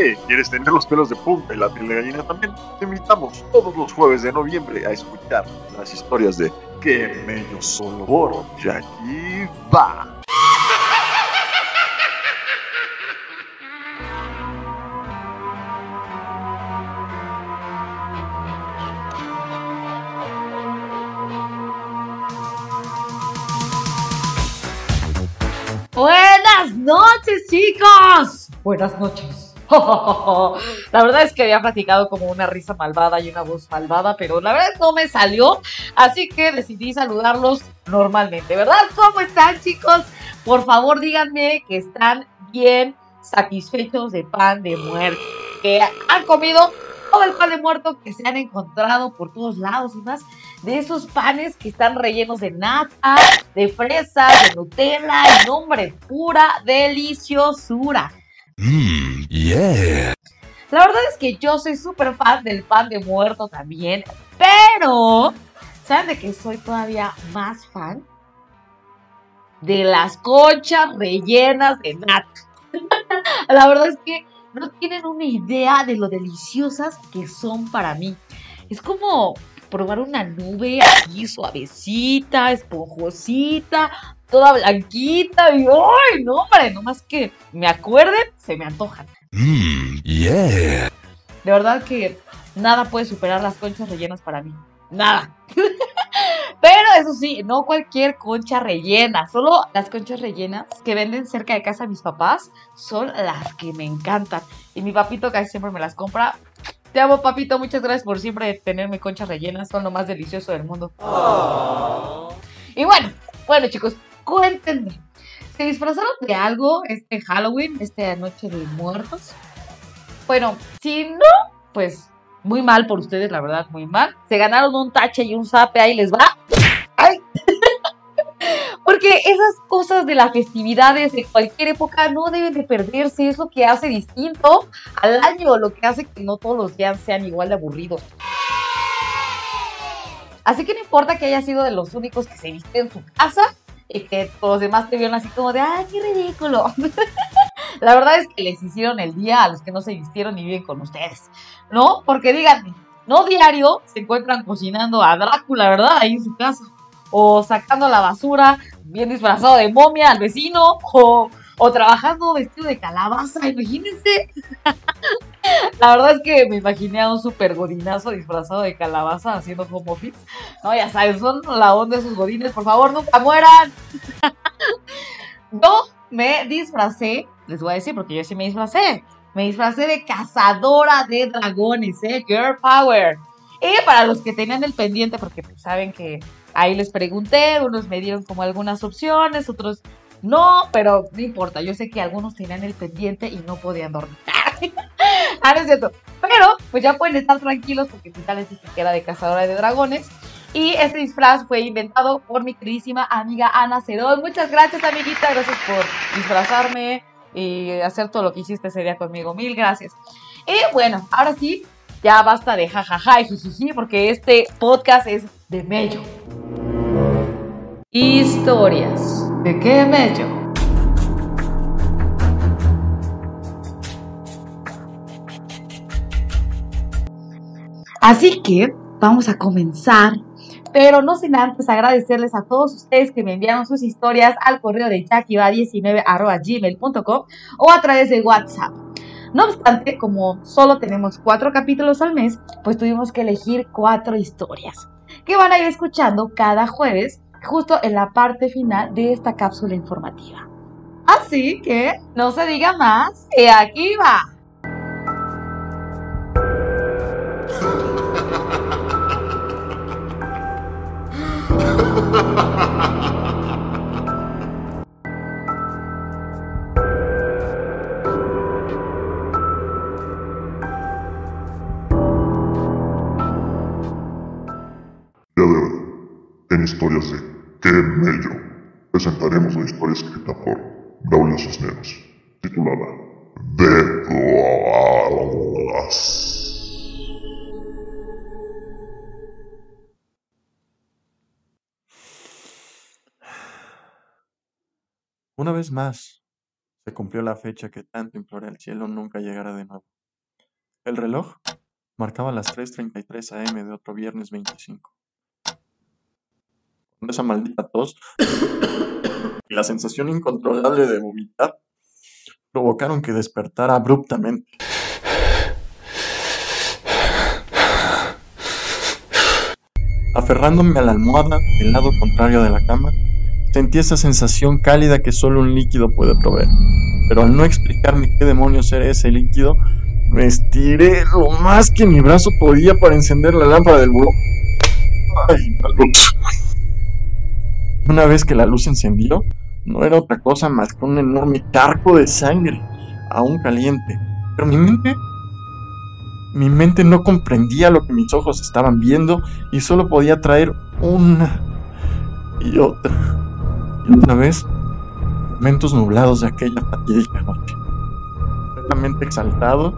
Hey, ¿quieres tener los pelos de punta y la piel de gallina también? Te invitamos todos los jueves de noviembre a escuchar las historias de Que Mello Solo por Jackie Va. Buenas noches, chicos. Buenas noches. La verdad es que había platicado como una risa malvada y una voz malvada, pero la verdad no me salió, así que decidí saludarlos normalmente, ¿verdad? ¿Cómo están, chicos? Por favor, díganme que están bien satisfechos de pan de muerto, que han comido todo el pan de muerto que se han encontrado por todos lados y más de esos panes que están rellenos de nata, de fresas, de Nutella, y nombre, pura deliciosura. Mmm, yeah. La verdad es que yo soy súper fan del pan de muerto también, pero ¿saben de que soy todavía más fan? De las conchas rellenas de nata. La verdad es que no tienen una idea de lo deliciosas que son para mí. Es como probar una nube así suavecita, esponjosita, toda blanquita y ¡ay! No, hombre, nomás que me acuerden, se me antojan. Mmm, yeah. De verdad que nada puede superar las conchas rellenas para mí. Nada. Pero eso sí, no cualquier concha rellena, solo las conchas rellenas que venden cerca de casa de mis papás son las que me encantan. Y mi papito casi siempre me las compra. Te amo, papito, muchas gracias por siempre tenerme conchas rellenas, son lo más delicioso del mundo. Y bueno, bueno chicos, cuéntenme, ¿se disfrazaron de algo este Halloween, esta noche de muertos? Bueno, si no, pues muy mal por ustedes, la verdad, muy mal. Se ganaron un tache y un zape, ahí les va. Porque esas cosas de las festividades de cualquier época no deben de perderse. Es lo que hace distinto al año, lo que hace que no todos los días sean igual de aburridos. Así que no importa que haya sido de los únicos que se viste en su casa y que todos los demás te vieron así como de, ¡ay, qué ridículo! La verdad es que les hicieron el día a los que no se vistieron ni viven con ustedes, ¿no? Porque díganme, no diario se encuentran cocinando a Drácula, ¿verdad? Ahí en su casa. O sacando la basura bien disfrazado de momia al vecino. O, o trabajando vestido de calabaza, imagínense. La verdad es que me imaginé a un super godinazo disfrazado de calabaza haciendo home office. No, ya sabes, son la onda de esos godines. Por favor, nunca mueran. Yo me disfracé, les voy a decir porque yo sí me disfracé. Me disfracé de cazadora de dragones, ¿eh? Girl Power. Y para los que tenían el pendiente, porque saben que ahí les pregunté, unos me dieron como algunas opciones, otros no, pero no importa. Yo sé que algunos tenían el pendiente y no podían dormir. ah, no es cierto. Pero, pues ya pueden estar tranquilos porque quizá les dije que era de cazadora de dragones. Y este disfraz fue inventado por mi queridísima amiga Ana Cerón. Muchas gracias, amiguita. Gracias por disfrazarme y hacer todo lo que hiciste ese día conmigo. Mil gracias. Y bueno, ahora sí, ya basta de jajaja y jijiji, porque este podcast es de Mello. Historias. ¿De qué Mello? Así que vamos a comenzar pero no sin antes agradecerles a todos ustedes que me enviaron sus historias al correo de jackiva19.gmail.com o a través de WhatsApp. No obstante, como solo tenemos cuatro capítulos al mes, pues tuvimos que elegir cuatro historias que van a ir escuchando cada jueves, justo en la parte final de esta cápsula informativa. Así que no se diga más, y aquí va. Qué Mello, presentaremos una historia escrita por Braulio Cisneros, titulada De Drogas. Una vez más, Se cumplió la fecha que tanto imploré al cielo nunca llegara de nuevo. El reloj marcaba las 3.33 am de otro viernes 25. Con esa maldita tos y la sensación incontrolable de vomitar provocaron que despertara abruptamente. Aferrándome a la almohada del lado contrario de la cama, sentí esa sensación cálida que solo un líquido puede proveer. Pero al no explicarme qué demonios era ese líquido, me estiré lo más que mi brazo podía para encender la lámpara del buró. Ay. Una vez que la luz encendió, no era otra cosa más que un enorme charco de sangre, aún caliente. Pero mi mente mi mente no comprendía lo que mis ojos estaban viendo y solo podía traer una y otra y otra vez momentos nublados de aquella fatídica noche. Completamente exaltado,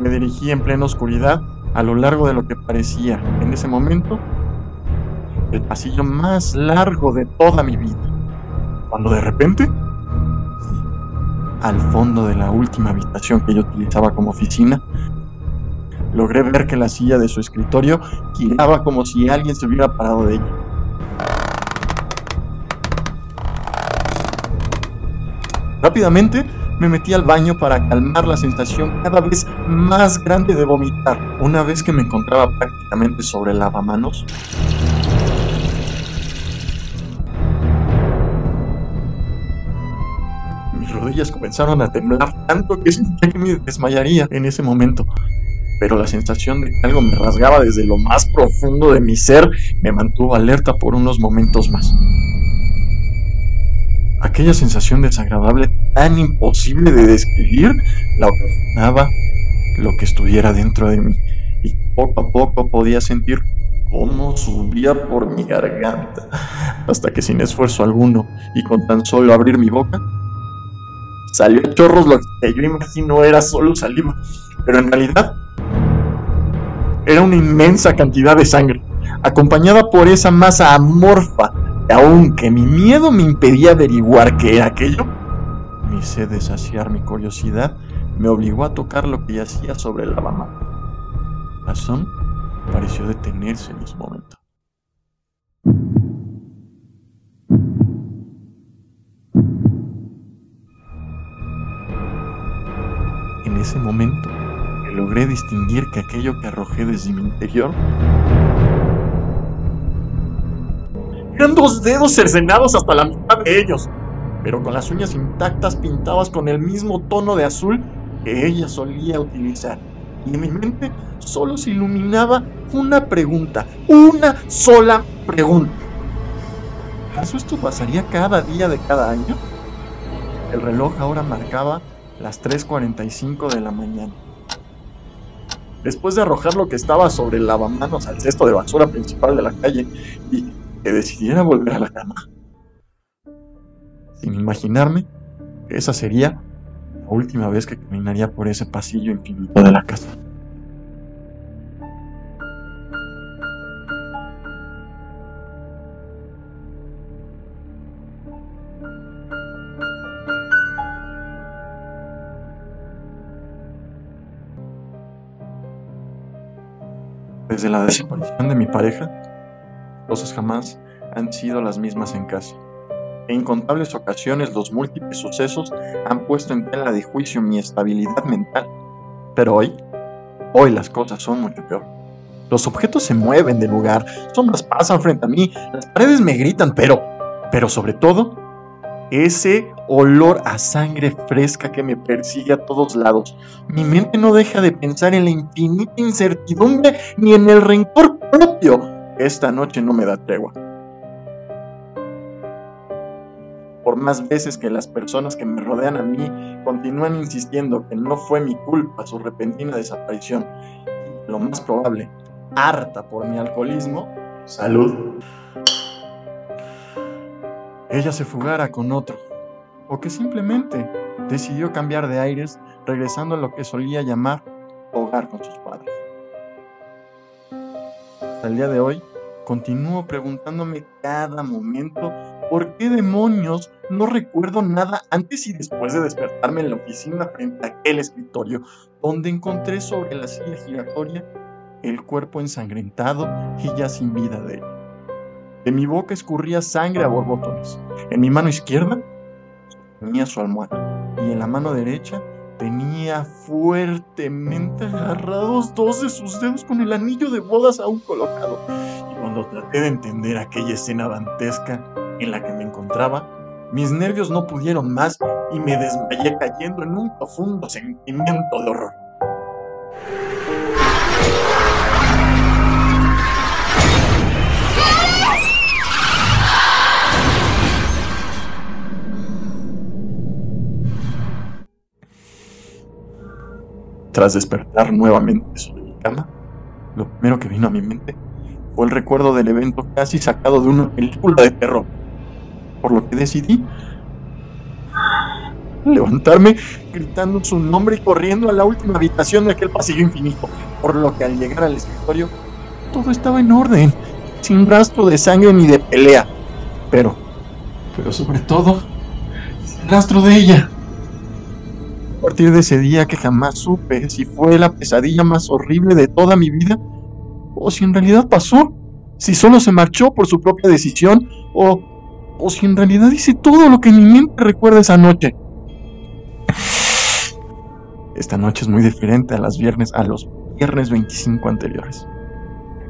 me dirigí en plena oscuridad a lo largo de lo que parecía, en ese momento, el pasillo más largo de toda mi vida. Cuando de repente, al fondo de la última habitación que yo utilizaba como oficina, logré ver que la silla de su escritorio giraba como si alguien se hubiera parado de ella. Rápidamente me metí al baño para calmar la sensación cada vez más grande de vomitar. Una vez que me encontraba prácticamente sobre el lavamanos, rodillas comenzaron a temblar tanto que sentía que me desmayaría en ese momento pero la sensación de que algo me rasgaba desde lo más profundo de mi ser me mantuvo alerta por unos momentos más. Aquella sensación desagradable tan imposible de describir la ocasionaba lo que estuviera dentro de mí y poco a poco podía sentir cómo subía por mi garganta hasta que sin esfuerzo alguno y con tan solo abrir mi boca salió chorros lo que yo imagino era solo saliva, pero en realidad era una inmensa cantidad de sangre, acompañada por esa masa amorfa, que aunque mi miedo me impedía averiguar qué era aquello, mi sed de saciar mi curiosidad me obligó a tocar lo que yacía sobre el lavamanos. La razón pareció detenerse en ese momento. En ese momento, logré distinguir que aquello que arrojé desde mi interior eran dos dedos cercenados hasta la mitad de ellos, pero con las uñas intactas pintadas con el mismo tono de azul que ella solía utilizar. Y en mi mente solo se iluminaba una pregunta, una sola pregunta. ¿Acaso esto pasaría cada día de cada año? El reloj ahora marcaba las 3.45 de la mañana después de arrojar lo que estaba sobre el lavamanos al cesto de basura principal de la calle y que decidiera volver a la cama. Sin imaginarme que esa sería la última vez que caminaría por ese pasillo infinito de la casa. Desde la desaparición de mi pareja, cosas jamás han sido las mismas en casa. En incontables ocasiones los múltiples sucesos han puesto en tela de juicio mi estabilidad mental. Pero hoy, hoy las cosas son mucho peor. Los objetos se mueven de lugar, sombras pasan frente a mí, las paredes me gritan, pero, pero sobre todo, ese olor a sangre fresca que me persigue a todos lados. Mi mente no deja de pensar en la infinita incertidumbre ni en el rencor propio. Esta noche no me da tregua. Por más veces que las personas que me rodean a mí continúan insistiendo que no fue mi culpa su repentina desaparición, lo más probable, harta por mi alcoholismo, salud ella se fugara con otro, o que simplemente decidió cambiar de aires regresando a lo que solía llamar hogar con sus padres. Hasta el día de hoy, continúo preguntándome cada momento ¿Por qué demonios no recuerdo nada antes y después de despertarme en la oficina frente a aquel escritorio, donde encontré sobre la silla giratoria el cuerpo ensangrentado y ya sin vida de él? De mi boca escurría sangre a borbotones. En mi mano izquierda tenía su almohada y en la mano derecha tenía fuertemente agarrados dos de sus dedos con el anillo de bodas aún colocado. Y cuando traté de entender aquella escena dantesca en la que me encontraba, mis nervios no pudieron más y me desmayé cayendo en un profundo sentimiento de horror. Tras despertar nuevamente sobre mi cama, lo primero que vino a mi mente fue el recuerdo del evento casi sacado de una película de terror, por lo que decidí levantarme gritando su nombre y corriendo a la última habitación de aquel pasillo infinito, por lo que al llegar al escritorio todo estaba en orden, sin rastro de sangre ni de pelea, pero, pero sobre todo, sin rastro de ella. Partir de ese día que jamás supe si fue la pesadilla más horrible de toda mi vida o si en realidad pasó, si solo se marchó por su propia decisión o, o si en realidad hice todo lo que mi mente recuerda esa noche. Esta noche es muy diferente a, las viernes, a los viernes 25 anteriores.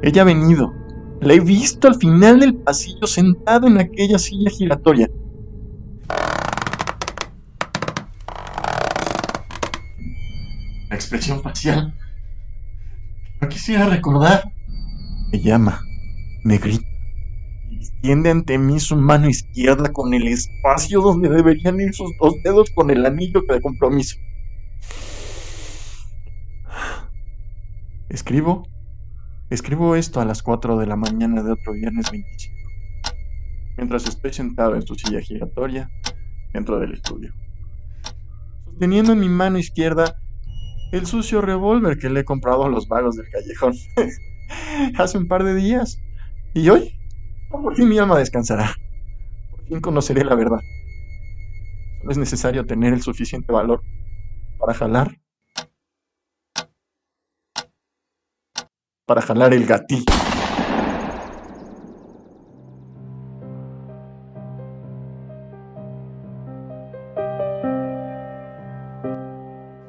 Ella ha venido, la he visto al final del pasillo sentada en aquella silla giratoria. La expresión facial. No quisiera recordar. Me llama, me grita y extiende ante mí su mano izquierda con el espacio donde deberían ir sus dos dedos con el anillo de compromiso. Escribo. Escribo esto a las 4 de la mañana de otro viernes 25. Mientras estoy sentado en su silla giratoria dentro del estudio. Sosteniendo en mi mano izquierda el sucio revólver que le he comprado a los vagos del callejón hace un par de días. Y hoy, por fin mi alma descansará. Por fin conoceré la verdad. Solo es necesario tener el suficiente valor para jalar. Para jalar el gatillo.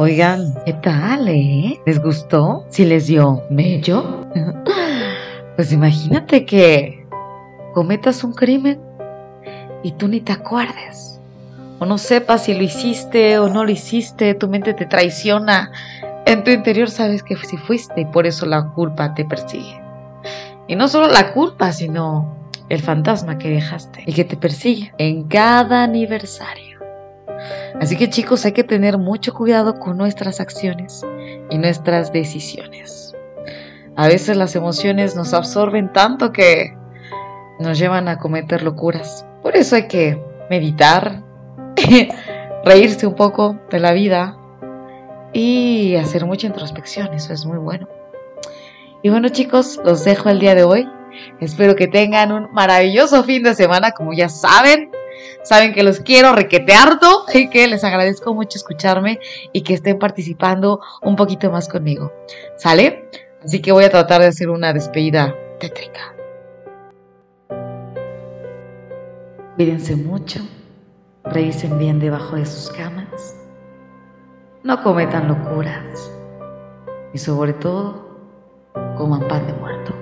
Oigan, ¿qué tal, eh? ¿Les gustó? ¿Si les dio mello? pues imagínate que cometas un crimen y tú ni te acuerdes. O no sepas si lo hiciste o no lo hiciste, tu mente te traiciona. En tu interior sabes que si fuiste y por eso la culpa te persigue. Y no solo la culpa, sino el fantasma que dejaste y que te persigue en cada aniversario. Así que chicos, hay que tener mucho cuidado con nuestras acciones y nuestras decisiones. A veces las emociones nos absorben tanto que nos llevan a cometer locuras. Por eso hay que meditar, reírse un poco de la vida y hacer mucha introspección. Eso es muy bueno. Y bueno chicos, los dejo el día de hoy. Espero que tengan un maravilloso fin de semana, como ya saben. Saben que los quiero requete harto y que les agradezco mucho escucharme y que estén participando un poquito más conmigo. ¿Sale? Así que voy a tratar de hacer una despedida tétrica. Cuídense mucho, revisen bien debajo de sus camas, no cometan locuras y sobre todo coman pan de muerto.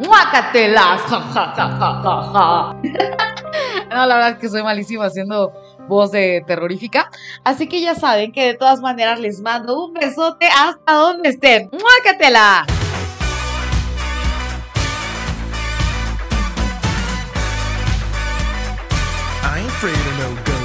¡Muácatelas! No, la verdad es que soy malísima haciendo voz de terrorífica. Así que ya saben que de todas maneras les mando un besote hasta donde estén. ¡Muácatela! I ain't afraid no ghosts.